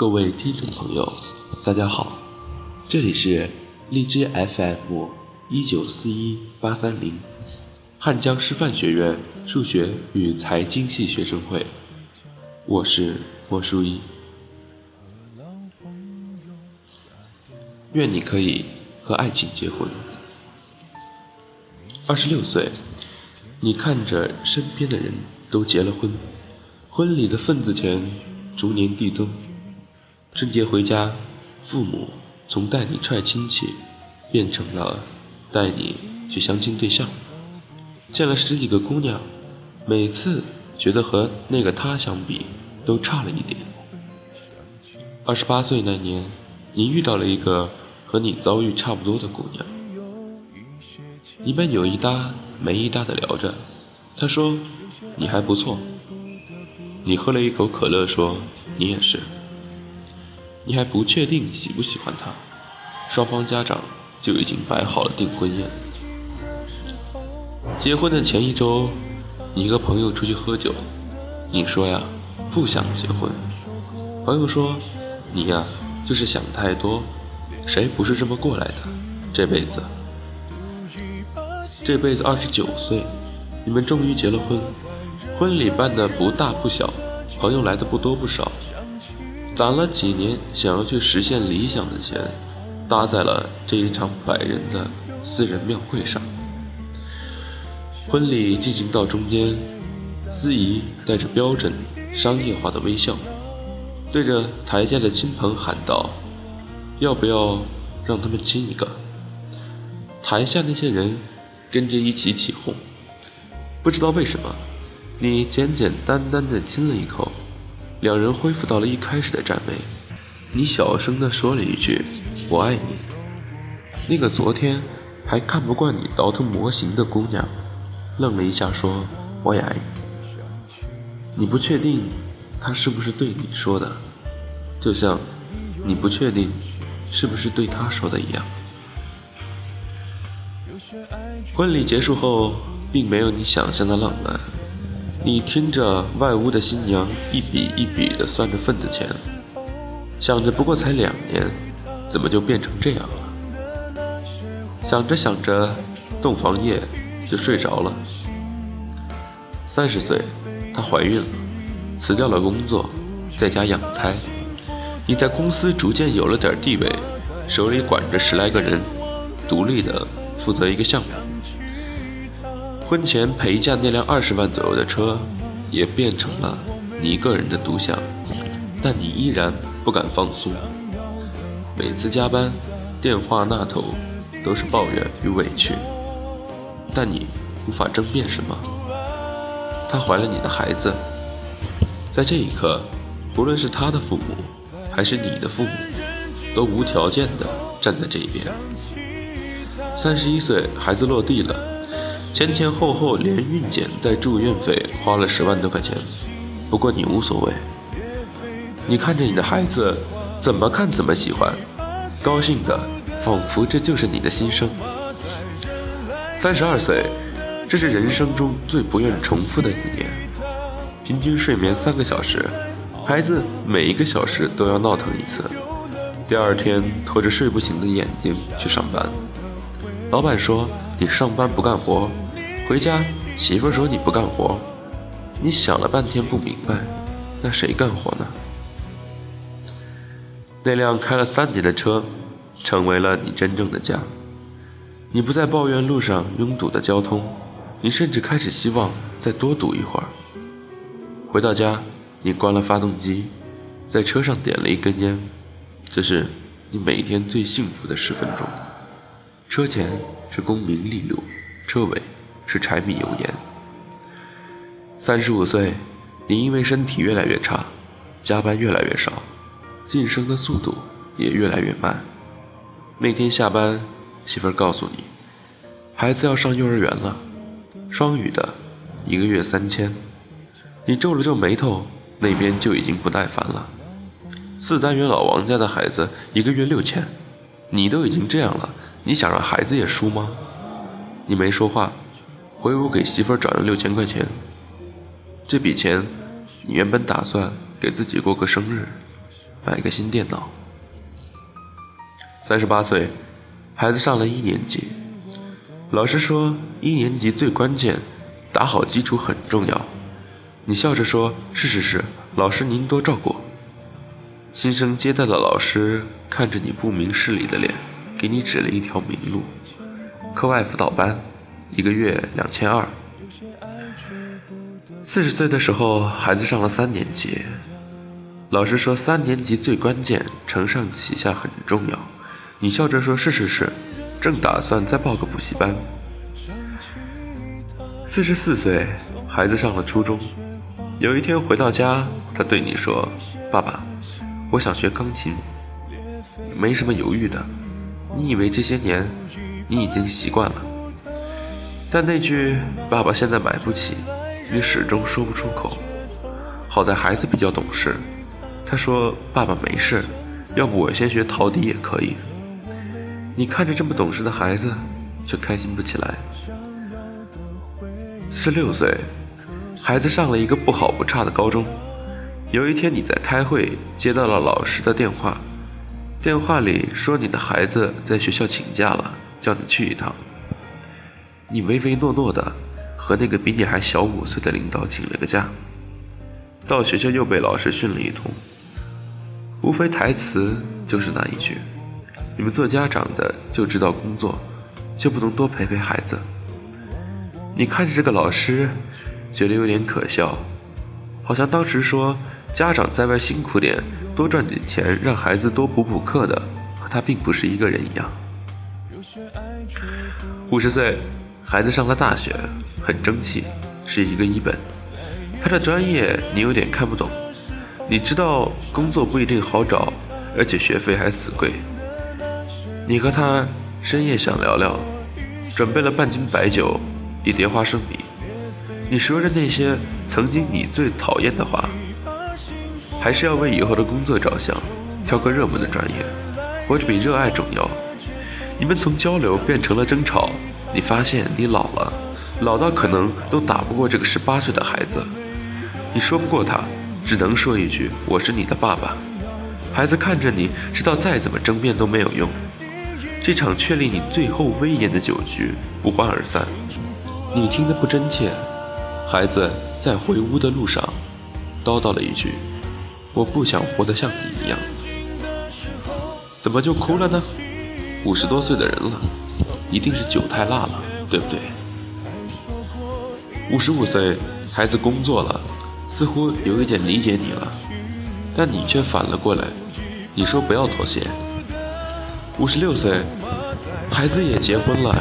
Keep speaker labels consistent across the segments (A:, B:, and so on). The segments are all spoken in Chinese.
A: 各位听众朋友，大家好，这里是荔枝 FM 一九四一八三零，汉江师范学院数学与财经系学生会，我是莫书一。愿你可以和爱情结婚。二十六岁，你看着身边的人都结了婚，婚礼的份子钱逐年递增。春节回家，父母从带你串亲戚，变成了带你去相亲对象。见了十几个姑娘，每次觉得和那个她相比都差了一点。二十八岁那年，你遇到了一个和你遭遇差不多的姑娘，你们有一搭没一搭的聊着。她说你还不错，你喝了一口可乐说你也是。你还不确定喜不喜欢他，双方家长就已经摆好了订婚宴。结婚的前一周，你和朋友出去喝酒，你说呀不想结婚，朋友说你呀就是想太多，谁不是这么过来的？这辈子，这辈子二十九岁，你们终于结了婚，婚礼办的不大不小，朋友来的不多不少。攒了几年想要去实现理想的钱，搭在了这一场百人的私人庙会上。婚礼进行到中间，司仪带着标准商业化的微笑，对着台下的亲朋喊道：“要不要让他们亲一个？”台下那些人跟着一起起哄。不知道为什么，你简简单单的亲了一口。两人恢复到了一开始的站位，你小声地说了一句：“我爱你。”那个昨天还看不惯你倒腾模型的姑娘，愣了一下说：“我也爱你。”你不确定他是不是对你说的，就像你不确定是不是对他说的一样。婚礼结束后，并没有你想象的浪漫。你听着外屋的新娘一笔一笔的算着份子钱，想着不过才两年，怎么就变成这样了？想着想着，洞房夜就睡着了。三十岁，她怀孕了，辞掉了工作，在家养胎。你在公司逐渐有了点地位，手里管着十来个人，独立的负责一个项目。婚前陪嫁那辆二十万左右的车，也变成了你一个人的独享，但你依然不敢放松。每次加班，电话那头都是抱怨与委屈，但你无法争辩什么。她怀了你的孩子，在这一刻，不论是她的父母，还是你的父母，都无条件的站在这一边。三十一岁，孩子落地了。前前后后连孕检带住院费花了十万多块钱，不过你无所谓。你看着你的孩子，怎么看怎么喜欢，高兴的仿佛这就是你的心声。三十二岁，这是人生中最不愿重复的一年。平均睡眠三个小时，孩子每一个小时都要闹腾一次。第二天拖着睡不醒的眼睛去上班，老板说。你上班不干活，回家媳妇说你不干活，你想了半天不明白，那谁干活呢？那辆开了三年的车，成为了你真正的家。你不再抱怨路上拥堵的交通，你甚至开始希望再多堵一会儿。回到家，你关了发动机，在车上点了一根烟，这是你每天最幸福的十分钟。车前是功名利禄，车尾是柴米油盐。三十五岁，你因为身体越来越差，加班越来越少，晋升的速度也越来越慢。那天下班，媳妇儿告诉你，孩子要上幼儿园了，双语的，一个月三千。你皱了皱眉头，那边就已经不耐烦了。四单元老王家的孩子一个月六千，你都已经这样了。你想让孩子也输吗？你没说话，回屋给媳妇儿转了六千块钱。这笔钱，你原本打算给自己过个生日，买个新电脑。三十八岁，孩子上了一年级，老师说一年级最关键，打好基础很重要。你笑着说：“是是是，老师您多照顾。”新生接待了老师，看着你不明事理的脸，给你指了一条明路：课外辅导班，一个月两千二。四十岁的时候，孩子上了三年级，老师说三年级最关键，承上启下很重要。你笑着说：“是是是，正打算再报个补习班。”四十四岁，孩子上了初中。有一天回到家，他对你说：“爸爸，我想学钢琴。”没什么犹豫的，你以为这些年你已经习惯了，但那句“爸爸现在买不起”，你始终说不出口。好在孩子比较懂事，他说：“爸爸没事，要不我先学陶笛也可以。”你看着这么懂事的孩子，却开心不起来。十六岁。孩子上了一个不好不差的高中。有一天你在开会，接到了老师的电话，电话里说你的孩子在学校请假了，叫你去一趟。你唯唯诺诺的和那个比你还小五岁的领导请了个假。到学校又被老师训了一通，无非台词就是那一句：你们做家长的就知道工作，就不能多陪陪孩子？你看着这个老师。觉得有点可笑，好像当时说家长在外辛苦点，多赚点钱，让孩子多补补课的，和他并不是一个人一样。五十岁，孩子上了大学，很争气，是一个一本。他的专业你有点看不懂，你知道工作不一定好找，而且学费还死贵。你和他深夜想聊聊，准备了半斤白酒，一碟花生米。你说着那些曾经你最讨厌的话，还是要为以后的工作着想，挑个热门的专业，活着比热爱重要。你们从交流变成了争吵，你发现你老了，老到可能都打不过这个十八岁的孩子。你说不过他，只能说一句：“我是你的爸爸。”孩子看着你，知道再怎么争辩都没有用。这场确立你最后威严的酒局不欢而散。你听得不真切。孩子在回屋的路上，叨叨了一句：“我不想活得像你一样。”怎么就哭了呢？五十多岁的人了，一定是酒太辣了，对不对？五十五岁，孩子工作了，似乎有一点理解你了，但你却反了过来，你说不要妥协。五十六岁，孩子也结婚了，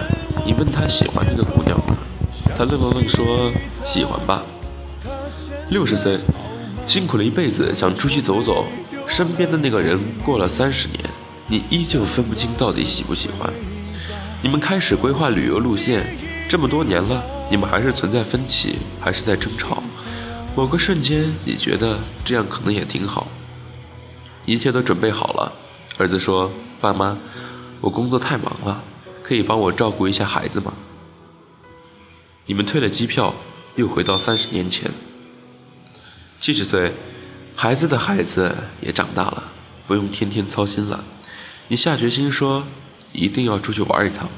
A: 你问他喜欢这个姑娘吗？他愣了愣，说：“喜欢吧。”六十岁，辛苦了一辈子，想出去走走。身边的那个人过了三十年，你依旧分不清到底喜不喜欢。你们开始规划旅游路线，这么多年了，你们还是存在分歧，还是在争吵。某个瞬间，你觉得这样可能也挺好。一切都准备好了，儿子说：“爸妈，我工作太忙了，可以帮我照顾一下孩子吗？”你们退了机票，又回到三十年前。七十岁，孩子的孩子也长大了，不用天天操心了。你下决心说一定要出去玩一趟，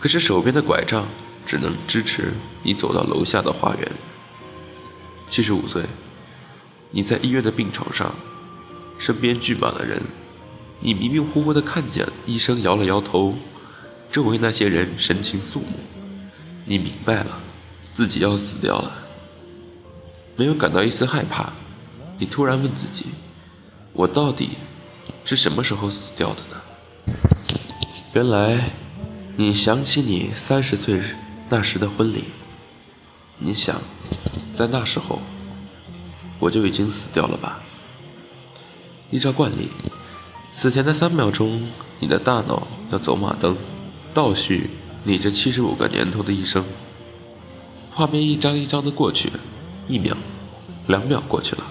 A: 可是手边的拐杖只能支持你走到楼下的花园。七十五岁，你在医院的病床上，身边聚满了人，你迷迷糊糊的看见医生摇了摇头，周围那些人神情肃穆。你明白了，自己要死掉了，没有感到一丝害怕。你突然问自己：我到底是什么时候死掉的呢？原来，你想起你三十岁那时的婚礼，你想，在那时候，我就已经死掉了吧？依照惯例，死前的三秒钟，你的大脑要走马灯，倒叙。你这七十五个年头的一生，画面一张一张的过去，一秒、两秒过去了，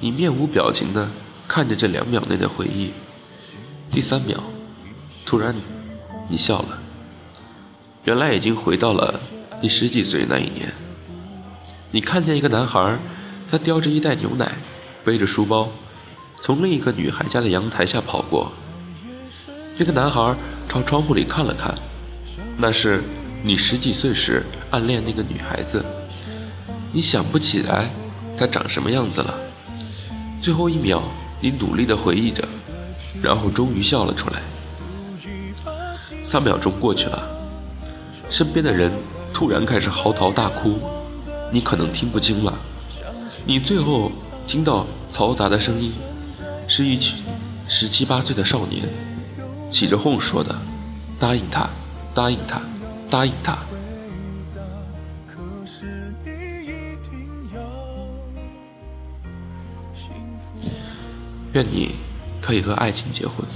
A: 你面无表情的看着这两秒内的回忆。第三秒，突然，你笑了。原来已经回到了你十几岁那一年。你看见一个男孩，他叼着一袋牛奶，背着书包，从另一个女孩家的阳台下跑过。那个男孩朝窗户里看了看，那是你十几岁时暗恋那个女孩子。你想不起来他长什么样子了。最后一秒，你努力地回忆着，然后终于笑了出来。三秒钟过去了，身边的人突然开始嚎啕大哭，你可能听不清了。你最后听到嘈杂的声音，是一群十七八岁的少年，起着哄说的：“答应他，答应他，答应他。”愿你可以和爱情结婚。